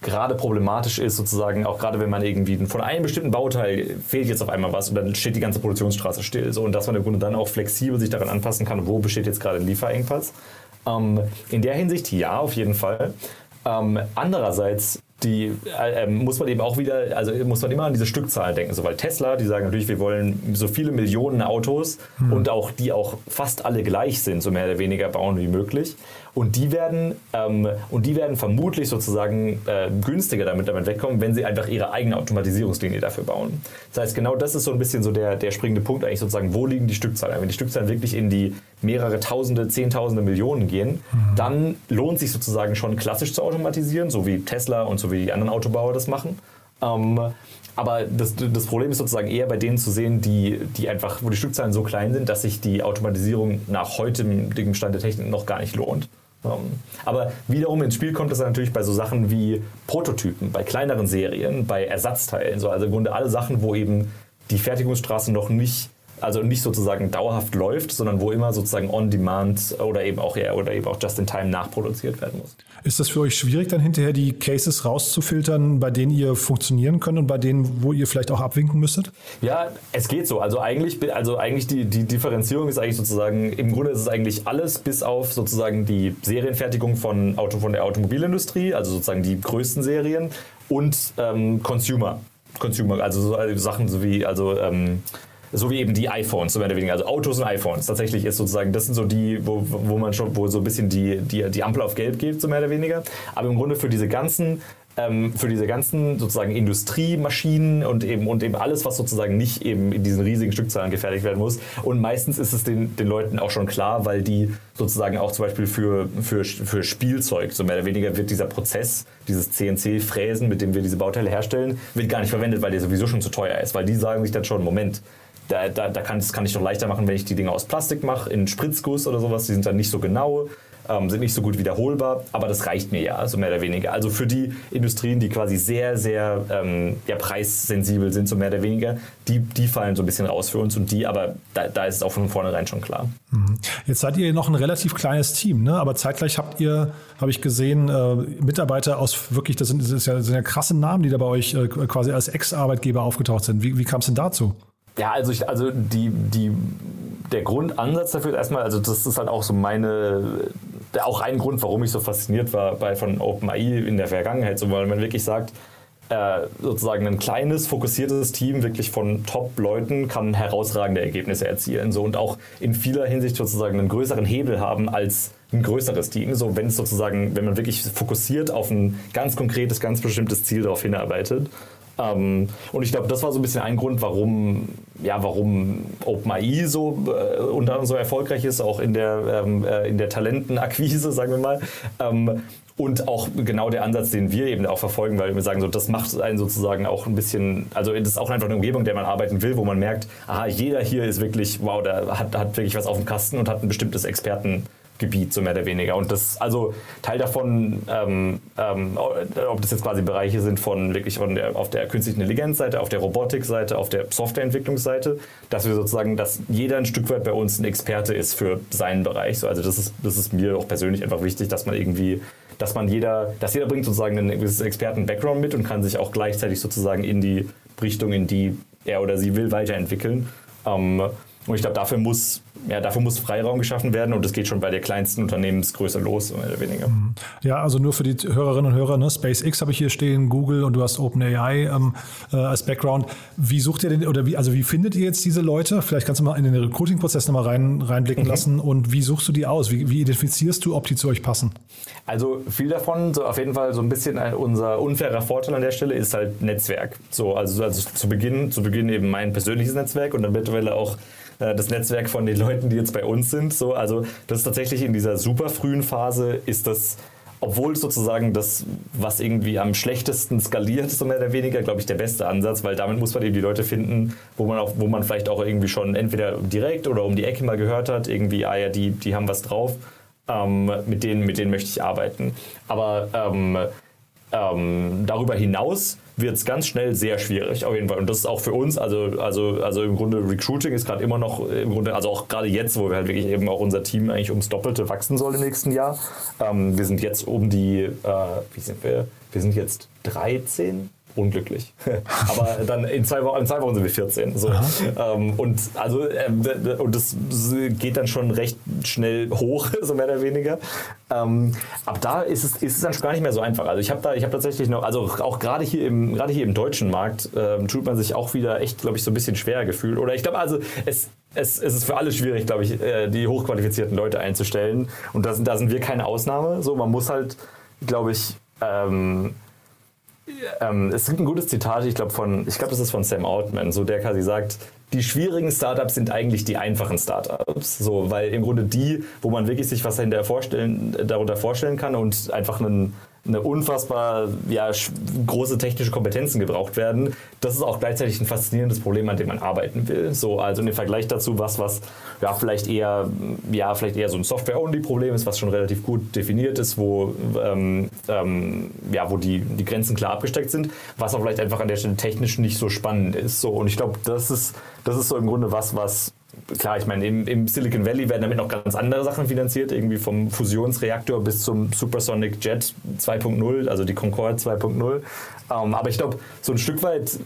gerade problematisch ist, sozusagen, auch gerade wenn man irgendwie von einem bestimmten Bauteil fehlt jetzt auf einmal was und dann steht die ganze Produktionsstraße still. So, und dass man im Grunde dann auch flexibel sich daran anpassen kann, wo besteht jetzt gerade ein Lieferengpass. Ähm, in der Hinsicht ja, auf jeden Fall. Ähm, andererseits die äh, ähm, muss man eben auch wieder, also muss man immer an diese Stückzahlen denken. So, weil Tesla, die sagen natürlich, wir wollen so viele Millionen Autos hm. und auch die auch fast alle gleich sind, so mehr oder weniger bauen wie möglich. Und die werden, ähm, und die werden vermutlich sozusagen äh, günstiger damit, damit wegkommen, wenn sie einfach ihre eigene Automatisierungslinie dafür bauen. Das heißt, genau das ist so ein bisschen so der, der springende Punkt eigentlich sozusagen, wo liegen die Stückzahlen? Wenn die Stückzahlen wirklich in die mehrere Tausende, Zehntausende, Millionen gehen, mhm. dann lohnt sich sozusagen schon klassisch zu automatisieren, so wie Tesla und so wie die anderen Autobauer das machen. Ähm, aber das, das, Problem ist sozusagen eher bei denen zu sehen, die, die einfach, wo die Stückzahlen so klein sind, dass sich die Automatisierung nach heutigem Stand der Technik noch gar nicht lohnt. Ähm, aber wiederum ins Spiel kommt es natürlich bei so Sachen wie Prototypen, bei kleineren Serien, bei Ersatzteilen. So, also im Grunde alle Sachen, wo eben die Fertigungsstraße noch nicht also nicht sozusagen dauerhaft läuft, sondern wo immer sozusagen on demand oder eben auch ja, oder eben auch just in time nachproduziert werden muss. Ist das für euch schwierig, dann hinterher die Cases rauszufiltern, bei denen ihr funktionieren könnt und bei denen, wo ihr vielleicht auch abwinken müsstet? Ja, es geht so. Also eigentlich, also eigentlich die, die Differenzierung ist eigentlich sozusagen, im Grunde ist es eigentlich alles bis auf sozusagen die Serienfertigung von, Auto, von der Automobilindustrie, also sozusagen die größten Serien und ähm, Consumer. Consumer, also so also Sachen so wie, also ähm, so wie eben die iPhones, so mehr oder weniger. Also Autos und iPhones. Tatsächlich ist sozusagen, das sind so die, wo, wo man schon, wo so ein bisschen die, die, die Ampel auf Gelb geht, so mehr oder weniger. Aber im Grunde für diese ganzen ähm, für diese ganzen sozusagen Industriemaschinen und eben, und eben alles, was sozusagen nicht eben in diesen riesigen Stückzahlen gefertigt werden muss. Und meistens ist es den, den Leuten auch schon klar, weil die sozusagen auch zum Beispiel für, für, für Spielzeug, so mehr oder weniger wird dieser Prozess, dieses CNC-Fräsen, mit dem wir diese Bauteile herstellen, wird gar nicht verwendet, weil der sowieso schon zu teuer ist. Weil die sagen sich dann schon, Moment, da, da, da kann, das kann ich doch leichter machen, wenn ich die Dinge aus Plastik mache, in Spritzguss oder sowas. Die sind dann nicht so genau ähm, sind nicht so gut wiederholbar, aber das reicht mir ja, so mehr oder weniger. Also für die Industrien, die quasi sehr, sehr ähm, ja, preissensibel sind, so mehr oder weniger, die, die fallen so ein bisschen raus für uns und die, aber da, da ist es auch von vornherein schon klar. Mhm. Jetzt seid ihr noch ein relativ kleines Team, ne? aber zeitgleich habt ihr, habe ich gesehen, äh, Mitarbeiter aus wirklich, das sind, das, ja, das sind ja krasse Namen, die da bei euch äh, quasi als Ex-Arbeitgeber aufgetaucht sind. Wie, wie kam es denn dazu? Ja, also, ich, also die, die, der Grundansatz dafür ist erstmal, also das ist halt auch so meine auch ein Grund, warum ich so fasziniert war bei, von OpenAI in der Vergangenheit, so, weil man wirklich sagt, äh, sozusagen ein kleines, fokussiertes Team wirklich von Top-Leuten kann herausragende Ergebnisse erzielen so, und auch in vieler Hinsicht sozusagen einen größeren Hebel haben als ein größeres Team. So, wenn es sozusagen, wenn man wirklich fokussiert auf ein ganz konkretes, ganz bestimmtes Ziel darauf hinarbeitet. Ähm, und ich glaube, das war so ein bisschen ein Grund, warum, ja, warum OpenAI so äh, unter anderem so erfolgreich ist, auch in der, ähm, äh, in der Talentenakquise, sagen wir mal. Ähm, und auch genau der Ansatz, den wir eben auch verfolgen, weil wir sagen, so, das macht einen sozusagen auch ein bisschen, also das ist auch einfach eine Umgebung, in der man arbeiten will, wo man merkt, aha, jeder hier ist wirklich, wow, der hat, hat wirklich was auf dem Kasten und hat ein bestimmtes Experten, Gebiet, so mehr oder weniger. Und das, also Teil davon, ähm, ähm, ob das jetzt quasi Bereiche sind von wirklich von der, auf der künstlichen Intelligenzseite, auf der Robotikseite, auf der Softwareentwicklungsseite, dass wir sozusagen, dass jeder ein Stück weit bei uns ein Experte ist für seinen Bereich. So, also das ist, das ist mir auch persönlich einfach wichtig, dass man irgendwie, dass man jeder, dass jeder bringt sozusagen einen Experten-Background mit und kann sich auch gleichzeitig sozusagen in die Richtung, in die er oder sie will, weiterentwickeln. Ähm, und ich glaube, dafür muss, ja, dafür muss Freiraum geschaffen werden und das geht schon bei der kleinsten Unternehmensgröße los, mehr oder weniger. Mhm. Ja, also nur für die Hörerinnen und Hörer, ne? SpaceX habe ich hier stehen, Google und du hast OpenAI ähm, äh, als Background. Wie sucht ihr denn, oder wie, also wie findet ihr jetzt diese Leute? Vielleicht kannst du mal in den Recruiting-Prozess nochmal rein, reinblicken mhm. lassen und wie suchst du die aus? Wie, wie identifizierst du, ob die zu euch passen? Also viel davon, so auf jeden Fall so ein bisschen unser unfairer Vorteil an der Stelle ist halt Netzwerk. So, also, also zu Beginn, zu Beginn eben mein persönliches Netzwerk und dann mittlerweile auch äh, das Netzwerk von den Leuten, die jetzt bei uns sind. So, also das ist tatsächlich in dieser super frühen Phase ist das obwohl sozusagen das, was irgendwie am schlechtesten skaliert, so mehr oder weniger, glaube ich, der beste Ansatz, weil damit muss man eben die Leute finden, wo man, auch, wo man vielleicht auch irgendwie schon entweder direkt oder um die Ecke mal gehört hat, irgendwie, ah ja, die, die haben was drauf, ähm, mit, denen, mit denen möchte ich arbeiten. Aber ähm, ähm, darüber hinaus wird es ganz schnell sehr schwierig, auf jeden Fall. Und das ist auch für uns, also, also, also im Grunde Recruiting ist gerade immer noch, im Grunde, also auch gerade jetzt, wo wir halt wirklich eben auch unser Team eigentlich ums Doppelte wachsen soll im nächsten Jahr. Ähm, wir sind jetzt um die, äh, wie sind wir? Wir sind jetzt 13 unglücklich. Aber dann in zwei, Wochen, in zwei Wochen sind wir 14. So. Ähm, und also ähm, und das geht dann schon recht schnell hoch, so mehr oder weniger. Ähm, ab da ist es, ist es dann schon gar nicht mehr so einfach. Also ich habe da, ich habe tatsächlich noch, also auch gerade hier im, gerade hier im deutschen Markt ähm, tut man sich auch wieder echt, glaube ich, so ein bisschen schwer gefühlt. Oder ich glaube, also es, es, es, ist für alle schwierig, glaube ich, äh, die hochqualifizierten Leute einzustellen. Und da sind, da sind wir keine Ausnahme. So, man muss halt, glaube ich, ähm, ähm, es gibt ein gutes Zitat, ich glaube von, ich glaube, das ist von Sam Altman, so der quasi sagt, die schwierigen Startups sind eigentlich die einfachen Startups, so, weil im Grunde die, wo man wirklich sich was dahinter vorstellen, darunter vorstellen kann und einfach einen eine unfassbar ja, große technische Kompetenzen gebraucht werden. Das ist auch gleichzeitig ein faszinierendes Problem, an dem man arbeiten will. So, also im Vergleich dazu was, was ja vielleicht eher, ja, vielleicht eher so ein Software-Only-Problem ist, was schon relativ gut definiert ist, wo, ähm, ähm, ja, wo die, die Grenzen klar abgesteckt sind, was auch vielleicht einfach an der Stelle technisch nicht so spannend ist. So, und ich glaube, das ist, das ist so im Grunde was, was klar, ich meine, im, im, Silicon Valley werden damit noch ganz andere Sachen finanziert, irgendwie vom Fusionsreaktor bis zum Supersonic Jet 2.0, also die Concorde 2.0. Ähm, aber ich glaube, so ein Stück weit,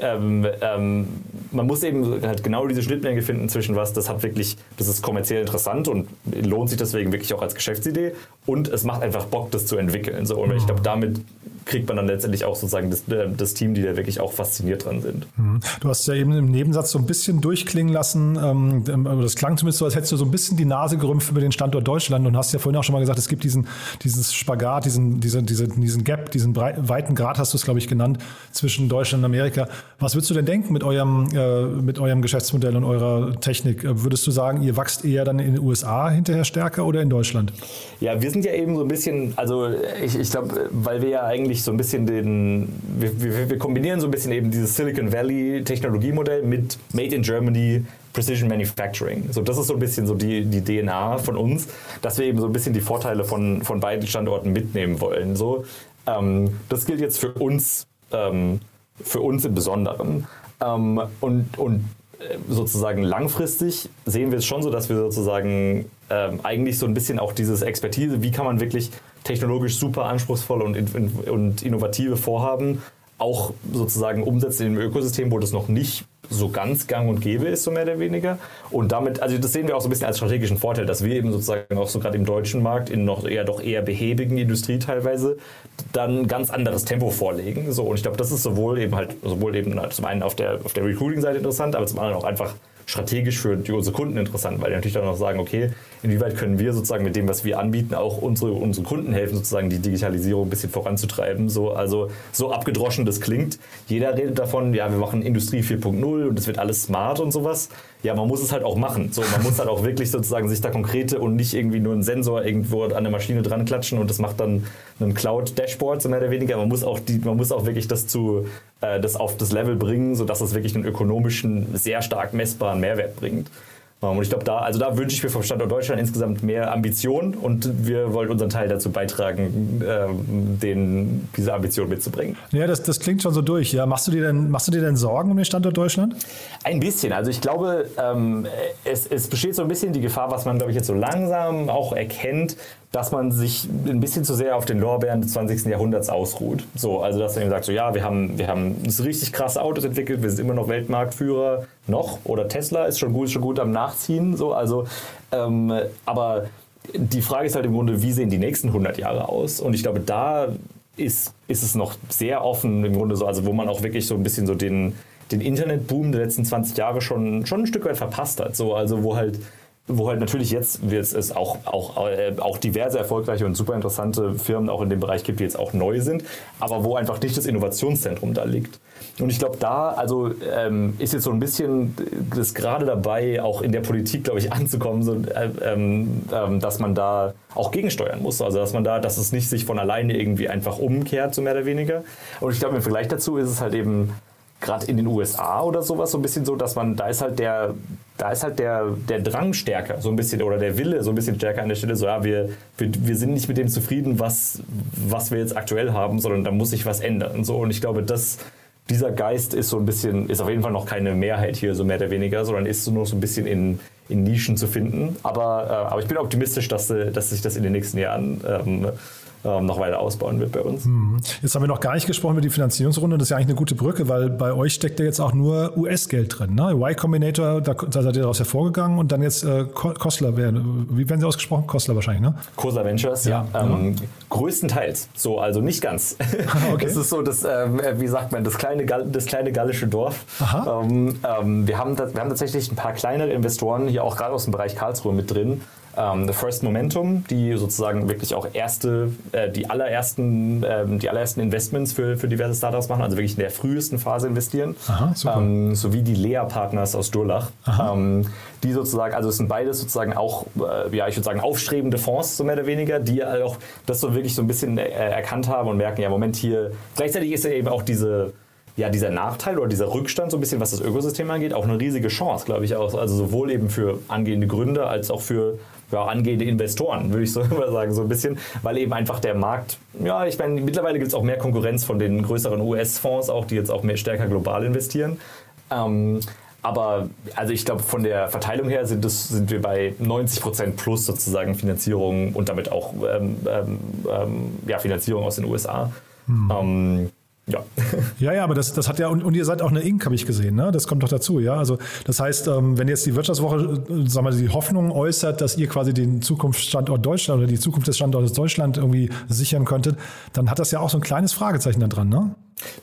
ähm, ähm, man muss eben halt genau diese Schnittmenge finden zwischen was, das hat wirklich, das ist kommerziell interessant und lohnt sich deswegen wirklich auch als Geschäftsidee und es macht einfach Bock, das zu entwickeln. So. Und ich glaube, damit kriegt man dann letztendlich auch sozusagen das, äh, das, Team, die da wirklich auch fasziniert dran sind. Mhm. Du hast ja eben im Nebensatz so ein bisschen durchklingen lassen, ähm, ähm, das klang zumindest so, als hättest du so ein bisschen die Nase gerümpft über den Standort Deutschland und hast ja vorhin auch schon mal gesagt, es gibt diesen, dieses Spagat, diesen, diese, diese, diesen Gap, diesen weiten Grad hast du es, glaube ich, genannt, zwischen Deutschland und Amerika. Was würdest du denn denken mit eurem, äh, mit eurem Geschäftsmodell und eurer Technik? Äh, würdest du sagen, ihr wachst eher dann in den USA hinterher stärker oder in Deutschland? Ja, wir sind ja eben so ein bisschen, also ich, ich glaube, weil wir ja eigentlich so ein bisschen den, wir, wir, wir kombinieren so ein bisschen eben dieses Silicon Valley Technologiemodell mit Made in Germany Precision Manufacturing. So, das ist so ein bisschen so die, die DNA von uns, dass wir eben so ein bisschen die Vorteile von, von beiden Standorten mitnehmen wollen. So, ähm, das gilt jetzt für uns, ähm, für uns im Besonderen. Ähm, und, und äh, sozusagen langfristig sehen wir es schon so, dass wir sozusagen ähm, eigentlich so ein bisschen auch dieses Expertise, wie kann man wirklich technologisch super anspruchsvolle und, und innovative Vorhaben auch sozusagen umsetzen in einem Ökosystem, wo das noch nicht so ganz gang und gäbe ist, so mehr oder weniger. Und damit, also das sehen wir auch so ein bisschen als strategischen Vorteil, dass wir eben sozusagen auch so gerade im deutschen Markt, in noch eher doch eher behäbigen Industrie teilweise, dann ein ganz anderes Tempo vorlegen. So, und ich glaube, das ist sowohl eben halt, sowohl eben halt zum einen auf der, auf der Recruiting-Seite interessant, aber zum anderen auch einfach strategisch für unsere Kunden interessant, weil die natürlich dann auch sagen, okay, inwieweit können wir sozusagen mit dem, was wir anbieten, auch unsere, unsere Kunden helfen, sozusagen die Digitalisierung ein bisschen voranzutreiben. So, also so abgedroschen das klingt. Jeder redet davon, ja, wir machen Industrie 4.0 und es wird alles smart und sowas. Ja, man muss es halt auch machen. So, man muss halt auch wirklich sozusagen sich da konkrete und nicht irgendwie nur einen Sensor irgendwo an der Maschine dran klatschen und das macht dann ein Cloud-Dashboard, so mehr oder weniger. Man muss auch, die, man muss auch wirklich das zu, äh, das auf das Level bringen, sodass es wirklich einen ökonomischen, sehr stark messbaren Mehrwert bringt. Und ich glaube, da, also da wünsche ich mir vom Standort Deutschland insgesamt mehr Ambition und wir wollen unseren Teil dazu beitragen, ähm, den, diese Ambition mitzubringen. Ja, das, das klingt schon so durch. Ja, machst du dir denn, machst du dir denn Sorgen um den Standort Deutschland? Ein bisschen. Also ich glaube, ähm, es, es besteht so ein bisschen die Gefahr, was man, glaube ich, jetzt so langsam auch erkennt, dass man sich ein bisschen zu sehr auf den Lorbeeren des 20. Jahrhunderts ausruht. So, also dass man eben sagt, so ja, wir haben, wir haben richtig krasse Autos entwickelt, wir sind immer noch Weltmarktführer, noch, oder Tesla ist schon gut, schon gut am Nachziehen, so, also, ähm, aber die Frage ist halt im Grunde, wie sehen die nächsten 100 Jahre aus? Und ich glaube, da ist, ist es noch sehr offen im Grunde so, also wo man auch wirklich so ein bisschen so den, den Internetboom der letzten 20 Jahre schon, schon ein Stück weit verpasst hat. So, also wo halt wo halt natürlich jetzt es auch, auch, äh, auch diverse erfolgreiche und super interessante Firmen auch in dem Bereich gibt, die jetzt auch neu sind, aber wo einfach nicht das Innovationszentrum da liegt. Und ich glaube, da also ähm, ist jetzt so ein bisschen das gerade dabei, auch in der Politik, glaube ich, anzukommen, so, äh, ähm, ähm, dass man da auch gegensteuern muss. Also dass man da, dass es nicht sich von alleine irgendwie einfach umkehrt, so mehr oder weniger. Und ich glaube, im Vergleich dazu ist es halt eben gerade in den USA oder sowas so ein bisschen so, dass man, da ist halt der, da ist halt der, der Drang stärker, so ein bisschen, oder der Wille so ein bisschen stärker an der Stelle, so ja, wir, wir, wir sind nicht mit dem zufrieden, was, was wir jetzt aktuell haben, sondern da muss sich was ändern. Und, so. und ich glaube, das, dieser Geist ist so ein bisschen, ist auf jeden Fall noch keine Mehrheit hier, so mehr oder weniger, sondern ist so nur so ein bisschen in, in Nischen zu finden. Aber, äh, aber ich bin optimistisch, dass, dass sich das in den nächsten Jahren ähm, ähm, noch weiter ausbauen wird bei uns. Mhm. Jetzt haben wir noch gar nicht gesprochen über die Finanzierungsrunde. Das ist ja eigentlich eine gute Brücke, weil bei euch steckt ja jetzt auch nur US-Geld drin. Ne? Y Combinator, da, da seid ihr daraus hervorgegangen und dann jetzt äh, Kostler, wie werden sie ausgesprochen? Kostler wahrscheinlich, ne? Kostler Ventures, ja. ja. Ähm, größtenteils. So, also nicht ganz. okay. Das ist so das, ähm, wie sagt man, das kleine, das kleine gallische Dorf. Ähm, ähm, wir, haben, wir haben tatsächlich ein paar kleinere Investoren hier auch gerade aus dem Bereich Karlsruhe mit drin ähm, The First Momentum, die sozusagen wirklich auch erste, äh, die allerersten, ähm, die allerersten Investments für, für diverse Startups machen, also wirklich in der frühesten Phase investieren. Aha. Ähm, sowie die Lea-Partners aus Durlach, ähm, die sozusagen, also es sind beides sozusagen auch, äh, ja, ich würde sagen, aufstrebende Fonds, so mehr oder weniger, die auch das so wirklich so ein bisschen äh, erkannt haben und merken, ja, Moment hier, gleichzeitig ist ja eben auch diese ja, dieser Nachteil oder dieser Rückstand, so ein bisschen was das Ökosystem angeht, auch eine riesige Chance, glaube ich auch. Also sowohl eben für angehende Gründer als auch für ja, angehende Investoren, würde ich so immer sagen, so ein bisschen, weil eben einfach der Markt, ja, ich meine, mittlerweile gibt es auch mehr Konkurrenz von den größeren US-Fonds auch, die jetzt auch mehr stärker global investieren. Ähm, aber also ich glaube, von der Verteilung her sind, das, sind wir bei 90 Prozent plus sozusagen Finanzierung und damit auch ähm, ähm, ähm ja, Finanzierung aus den USA. Hm. Ja. ja, ja, aber das, das hat ja, und, und ihr seid auch eine Ink, habe ich gesehen, ne? Das kommt doch dazu, ja. Also das heißt, ähm, wenn jetzt die Wirtschaftswoche, äh, sagen wir, die Hoffnung äußert, dass ihr quasi den Zukunftsstandort Deutschland oder die Zukunft des Standortes Deutschland irgendwie sichern könntet, dann hat das ja auch so ein kleines Fragezeichen da dran, ne?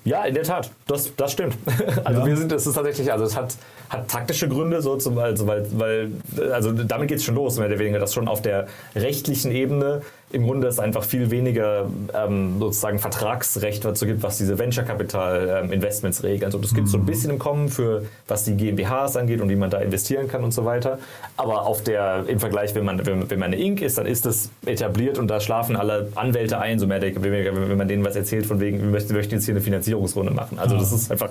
Ja, in der Tat, das, das stimmt. Also ja. wir sind, es ist tatsächlich, also es hat, hat taktische Gründe, so zum, also weil, weil, also damit geht es schon los, mehr oder weniger, dass schon auf der rechtlichen Ebene im Grunde es einfach viel weniger ähm, sozusagen Vertragsrecht dazu gibt, was diese Venture Capital ähm, Investments regeln. Also das gibt es so ein mhm. bisschen im Kommen für was die GmbHs angeht und wie man da investieren kann und so weiter. Aber auf der im Vergleich, wenn man wenn, wenn man eine Inc ist, dann ist das etabliert und da schlafen alle Anwälte ein, so mehr oder weniger, wenn man denen was erzählt von wegen, wir möchten, wir möchten jetzt hier eine Finanzierungsrunde machen. Also das ist einfach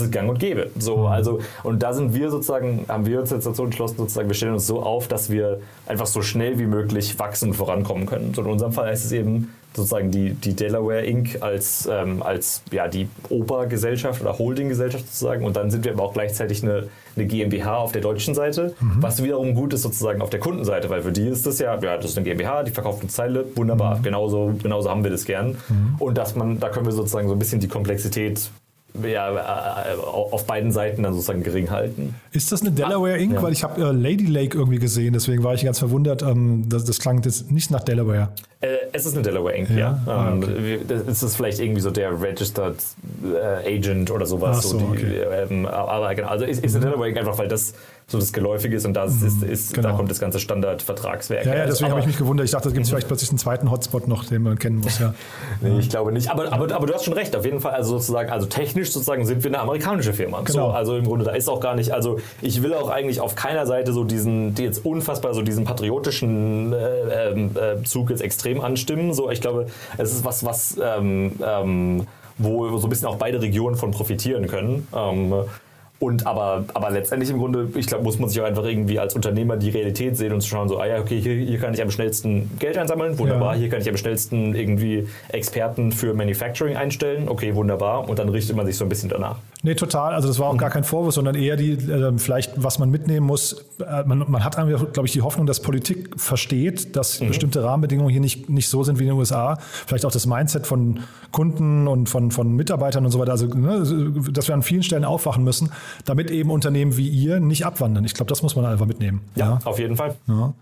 ist gang und gäbe. So, mhm. also, und da sind wir sozusagen, haben wir uns jetzt dazu entschlossen, sozusagen, wir stellen uns so auf, dass wir einfach so schnell wie möglich wachsen und vorankommen können. So in unserem Fall heißt es eben, sozusagen die, die Delaware Inc. als, ähm, als ja, die Obergesellschaft oder Holdinggesellschaft sozusagen. Und dann sind wir aber auch gleichzeitig eine, eine GmbH auf der deutschen Seite, mhm. was wiederum gut ist sozusagen auf der Kundenseite, weil für die ist das ja, ja, das ist eine GmbH, die verkauft uns Zeile, wunderbar, mhm. genauso, genauso haben wir das gern. Mhm. Und dass man, da können wir sozusagen so ein bisschen die Komplexität ja, äh, auf beiden Seiten dann sozusagen gering halten. Ist das eine Delaware Inc? Ja. Weil ich habe äh, Lady Lake irgendwie gesehen, deswegen war ich ganz verwundert. Ähm, das, das, klang jetzt nicht nach Delaware. Äh, es ist eine Delaware Inc., ja. ja. Ah, ähm, okay. Das ist vielleicht irgendwie so der Registered äh, Agent oder sowas. So, so, die, okay. ähm, aber genau, also ist, ist eine mhm. Delaware Inc. einfach, weil das so das Geläufige ist und das ist, mhm. ist genau. da kommt das ganze Standardvertragswerk. Ja, ja deswegen habe ich mich gewundert. Ich dachte, da gibt es vielleicht plötzlich einen zweiten Hotspot noch, den man kennen muss. Ja. nee, ich glaube nicht. Aber, aber, aber du hast schon recht, auf jeden Fall. Also sozusagen, also technisch sozusagen sind wir eine amerikanische Firma. Genau. So, also im Grunde, da ist auch gar nicht, also ich will auch eigentlich auf keiner Seite so diesen, die jetzt unfassbar so diesen patriotischen äh, ähm, äh, Zug jetzt extrem anstimmen. So, ich glaube, es ist was, was ähm, ähm, wo so ein bisschen auch beide Regionen von profitieren können. Ähm, und aber, aber letztendlich im Grunde, ich glaube, muss man sich auch einfach irgendwie als Unternehmer die Realität sehen und zu schauen, so, ah ja, okay, hier, hier kann ich am schnellsten Geld einsammeln, wunderbar, ja. hier kann ich am schnellsten irgendwie Experten für Manufacturing einstellen, okay, wunderbar, und dann richtet man sich so ein bisschen danach. Nee, total. Also das war auch mhm. gar kein Vorwurf, sondern eher die, äh, vielleicht, was man mitnehmen muss. Äh, man, man hat einfach, glaube ich, die Hoffnung, dass Politik versteht, dass mhm. bestimmte Rahmenbedingungen hier nicht, nicht so sind wie in den USA. Vielleicht auch das Mindset von Kunden und von, von Mitarbeitern und so weiter. Also, ne, dass wir an vielen Stellen aufwachen müssen, damit eben Unternehmen wie ihr nicht abwandern. Ich glaube, das muss man einfach mitnehmen. Ja, ja. auf jeden Fall. Ja.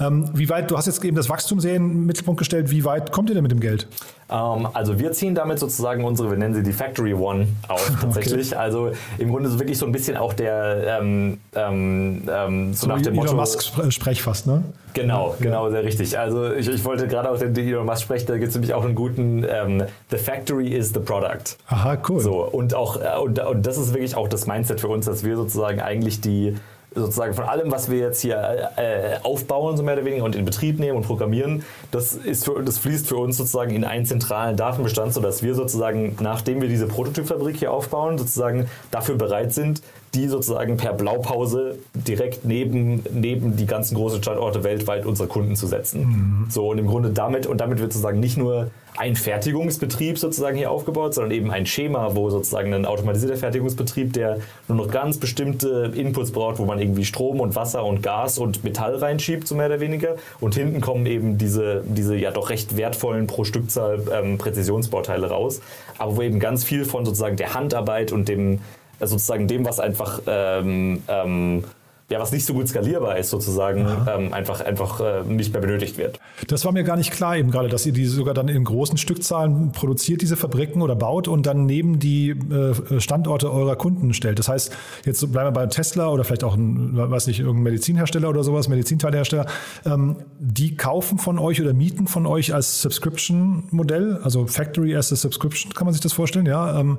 Ähm, wie weit, du hast jetzt eben das Wachstum sehr in den Mittelpunkt gestellt. Wie weit kommt ihr denn mit dem Geld? Ähm, also wir ziehen damit sozusagen unsere, wir nennen sie die Factory One auf tatsächlich. Okay. Also im Grunde so wirklich so ein bisschen auch der ähm, ähm, ähm so, so nach dem Elon Motto. Musk sprech fast, ne? Genau, genau, sehr richtig. Also ich, ich wollte gerade auch den Elon Musk sprechen, da gibt es nämlich auch einen guten ähm, The Factory is the Product. Aha, cool. So, und auch, äh, und, und das ist wirklich auch das Mindset für uns, dass wir sozusagen eigentlich die sozusagen von allem, was wir jetzt hier äh, aufbauen, so mehr oder weniger, und in Betrieb nehmen und programmieren, das, ist für, das fließt für uns sozusagen in einen zentralen Datenbestand, sodass wir sozusagen, nachdem wir diese Prototypfabrik hier aufbauen, sozusagen dafür bereit sind, die sozusagen per Blaupause direkt neben, neben die ganzen großen Standorte weltweit unserer Kunden zu setzen. Mhm. So, und im Grunde damit, und damit wird sozusagen nicht nur ein Fertigungsbetrieb sozusagen hier aufgebaut, sondern eben ein Schema, wo sozusagen ein automatisierter Fertigungsbetrieb, der nur noch ganz bestimmte Inputs braucht, wo man irgendwie Strom und Wasser und Gas und Metall reinschiebt, so mehr oder weniger. Und hinten kommen eben diese, diese ja doch recht wertvollen pro Stückzahl ähm, Präzisionsbauteile raus, aber wo eben ganz viel von sozusagen der Handarbeit und dem sozusagen dem, was einfach ähm, ähm, ja, was nicht so gut skalierbar ist, sozusagen, ähm, einfach, einfach äh, nicht mehr benötigt wird. Das war mir gar nicht klar eben gerade, dass ihr die sogar dann in großen Stückzahlen produziert, diese Fabriken oder baut und dann neben die äh, Standorte eurer Kunden stellt. Das heißt, jetzt bleiben wir bei Tesla oder vielleicht auch ein, weiß nicht, irgendein Medizinhersteller oder sowas, Medizinteilhersteller, ähm, die kaufen von euch oder mieten von euch als Subscription-Modell, also Factory as a Subscription, kann man sich das vorstellen, ja? Ähm,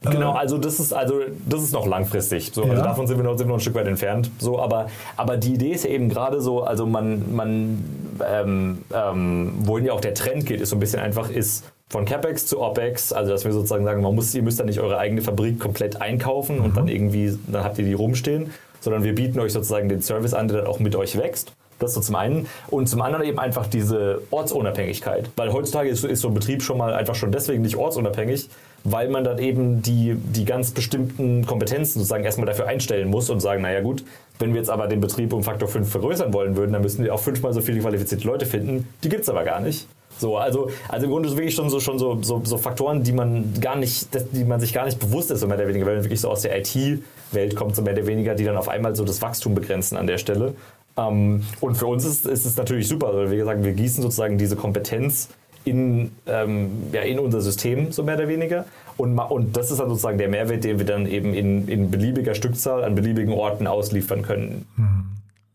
Genau, also das ist also das ist noch langfristig. So, also ja. also davon sind wir, noch, sind wir noch ein Stück weit entfernt. So, aber, aber die Idee ist ja eben gerade so, also man, man ähm, ähm, wohin ja auch der Trend geht, ist so ein bisschen einfach, ist von CapEx zu OpEx, also dass wir sozusagen sagen, man muss, ihr müsst dann nicht eure eigene Fabrik komplett einkaufen mhm. und dann irgendwie, dann habt ihr die rumstehen, sondern wir bieten euch sozusagen den Service an, der dann auch mit euch wächst. Das so zum einen. Und zum anderen eben einfach diese Ortsunabhängigkeit. Weil heutzutage ist, ist so ein Betrieb schon mal einfach schon deswegen nicht ortsunabhängig, weil man dann eben die, die ganz bestimmten Kompetenzen sozusagen erstmal dafür einstellen muss und sagen, naja gut, wenn wir jetzt aber den Betrieb um Faktor 5 vergrößern wollen würden, dann müssen wir auch fünfmal so viele qualifizierte Leute finden. Die gibt es aber gar nicht. So, also, also im Grunde ist wirklich schon so, schon so, so, so Faktoren, die man gar nicht, die man sich gar nicht bewusst ist, so mehr oder weniger, weil man wirklich so aus der IT-Welt kommt, so mehr oder weniger, die dann auf einmal so das Wachstum begrenzen an der Stelle. Ähm, und für uns ist, ist es natürlich super, weil wir sagen, wir gießen sozusagen diese Kompetenz in, ähm, ja, in unser System, so mehr oder weniger. Und, und das ist dann sozusagen der Mehrwert, den wir dann eben in, in beliebiger Stückzahl an beliebigen Orten ausliefern können. Hm.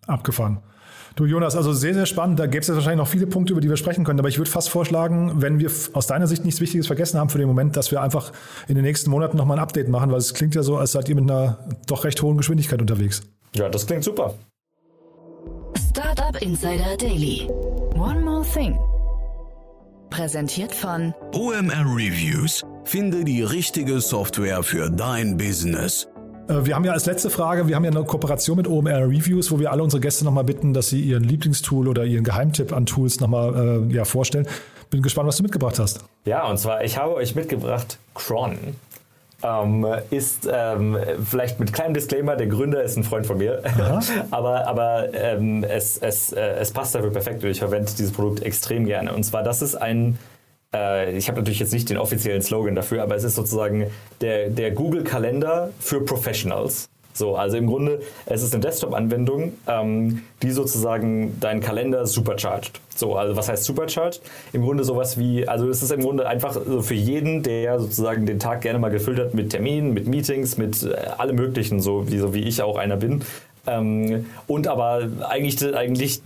Abgefahren. Du Jonas, also sehr, sehr spannend. Da gäbe es jetzt wahrscheinlich noch viele Punkte, über die wir sprechen können. Aber ich würde fast vorschlagen, wenn wir aus deiner Sicht nichts Wichtiges vergessen haben für den Moment, dass wir einfach in den nächsten Monaten nochmal ein Update machen, weil es klingt ja so, als seid ihr mit einer doch recht hohen Geschwindigkeit unterwegs. Ja, das klingt super. Startup Insider Daily. One more thing. Präsentiert von OMR Reviews. Finde die richtige Software für dein Business. Äh, wir haben ja als letzte Frage, wir haben ja eine Kooperation mit OMR Reviews, wo wir alle unsere Gäste nochmal bitten, dass sie ihren Lieblingstool oder ihren Geheimtipp an Tools nochmal äh, ja, vorstellen. Bin gespannt, was du mitgebracht hast. Ja, und zwar, ich habe euch mitgebracht Cron ähm, ist ähm, vielleicht mit kleinem Disclaimer, der Gründer ist ein Freund von mir, aber, aber ähm, es, es, äh, es passt dafür perfekt und ich verwende dieses Produkt extrem gerne. Und zwar, das ist ein, äh, ich habe natürlich jetzt nicht den offiziellen Slogan dafür, aber es ist sozusagen der, der Google-Kalender für Professionals. So, also im Grunde, es ist eine Desktop-Anwendung, ähm, die sozusagen deinen Kalender supercharged. So, also was heißt supercharged? Im Grunde sowas wie, also es ist im Grunde einfach so für jeden, der sozusagen den Tag gerne mal gefüllt hat mit Terminen, mit Meetings, mit äh, allem möglichen, so wie, so wie ich auch einer bin, ähm, und aber eigentlich, eigentlich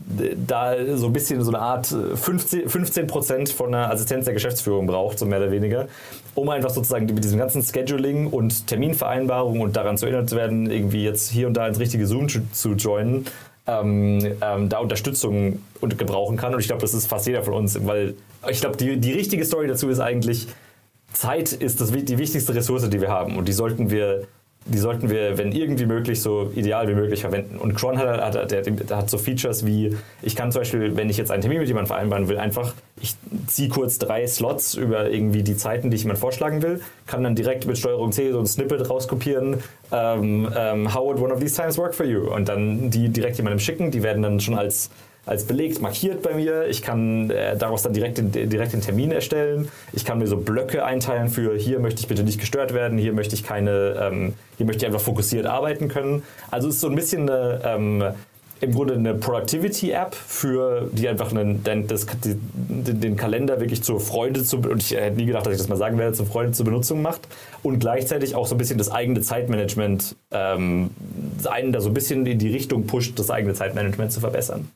da so ein bisschen so eine Art 15, 15 von der Assistenz der Geschäftsführung braucht, so mehr oder weniger, um einfach sozusagen mit diesem ganzen Scheduling und Terminvereinbarung und daran zu erinnert zu werden, irgendwie jetzt hier und da ins richtige Zoom zu, zu joinen, ähm, ähm, da Unterstützung und gebrauchen kann. Und ich glaube, das ist fast jeder von uns, weil ich glaube, die, die richtige Story dazu ist eigentlich, Zeit ist das, die wichtigste Ressource, die wir haben. Und die sollten wir die sollten wir, wenn irgendwie möglich, so ideal wie möglich verwenden. Und Cron hat, hat, hat, hat, so Features wie, ich kann zum Beispiel, wenn ich jetzt einen Termin mit jemandem vereinbaren will, einfach, ich ziehe kurz drei Slots über irgendwie die Zeiten, die ich jemand vorschlagen will, kann dann direkt mit Steuerung C so ein Snippet rauskopieren, ähm, ähm, how would one of these times work for you? Und dann die direkt jemandem schicken, die werden dann schon als als belegt markiert bei mir. Ich kann äh, daraus dann direkt den, direkt den Termin erstellen. Ich kann mir so Blöcke einteilen für hier möchte ich bitte nicht gestört werden, hier möchte ich keine, ähm, hier möchte ich einfach fokussiert arbeiten können. Also es ist so ein bisschen eine, ähm, im Grunde eine Productivity-App für die einfach einen, den, das, den, den, Kalender wirklich zur Freude zu und ich hätte nie gedacht, dass ich das mal sagen werde, zur Freude zur Benutzung macht und gleichzeitig auch so ein bisschen das eigene Zeitmanagement ähm, einen da so ein bisschen in die Richtung pusht, das eigene Zeitmanagement zu verbessern.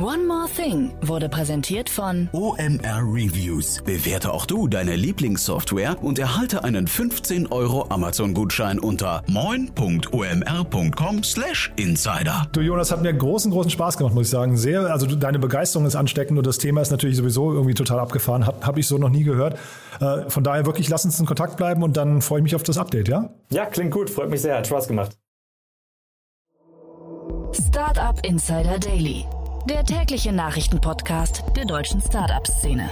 One More Thing wurde präsentiert von OMR Reviews. Bewerte auch du deine Lieblingssoftware und erhalte einen 15 Euro Amazon-Gutschein unter moin.omr.com/insider. Du Jonas, hat mir großen, großen Spaß gemacht, muss ich sagen. Sehr, also deine Begeisterung ist ansteckend und das Thema ist natürlich sowieso irgendwie total abgefahren. Habe hab ich so noch nie gehört. Äh, von daher wirklich, lass uns in Kontakt bleiben und dann freue ich mich auf das Update, ja? Ja, klingt gut, freut mich sehr, hat Spaß gemacht. Startup Insider Daily der tägliche Nachrichtenpodcast der deutschen Startup-Szene.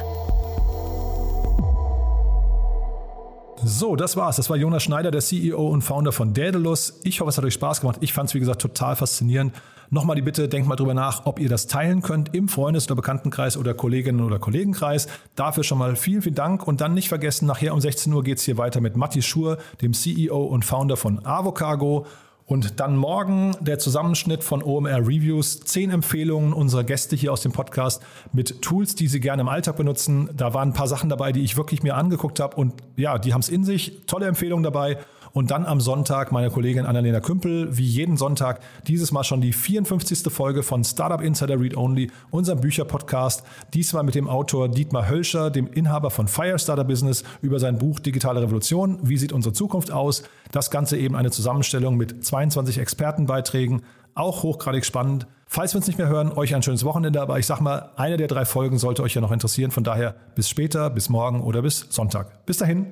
So, das war's. Das war Jonas Schneider, der CEO und Founder von Daedalus. Ich hoffe, es hat euch Spaß gemacht. Ich fand es, wie gesagt, total faszinierend. Nochmal die Bitte, denkt mal drüber nach, ob ihr das teilen könnt im Freundes- oder Bekanntenkreis oder Kolleginnen- oder Kollegenkreis. Dafür schon mal vielen, vielen Dank. Und dann nicht vergessen, nachher um 16 Uhr geht es hier weiter mit Matti Schur, dem CEO und Founder von Avocargo. Und dann morgen der Zusammenschnitt von OMR Reviews, zehn Empfehlungen unserer Gäste hier aus dem Podcast mit Tools, die sie gerne im Alltag benutzen. Da waren ein paar Sachen dabei, die ich wirklich mir angeguckt habe und ja, die haben es in sich. Tolle Empfehlungen dabei. Und dann am Sonntag meine Kollegin Annalena Kümpel, wie jeden Sonntag, dieses Mal schon die 54. Folge von Startup Insider Read Only, unserem Bücherpodcast. Diesmal mit dem Autor Dietmar Hölscher, dem Inhaber von Firestarter Business, über sein Buch Digitale Revolution. Wie sieht unsere Zukunft aus? Das Ganze eben eine Zusammenstellung mit 22 Expertenbeiträgen. Auch hochgradig spannend. Falls wir uns nicht mehr hören, euch ein schönes Wochenende. Aber ich sag mal, eine der drei Folgen sollte euch ja noch interessieren. Von daher bis später, bis morgen oder bis Sonntag. Bis dahin.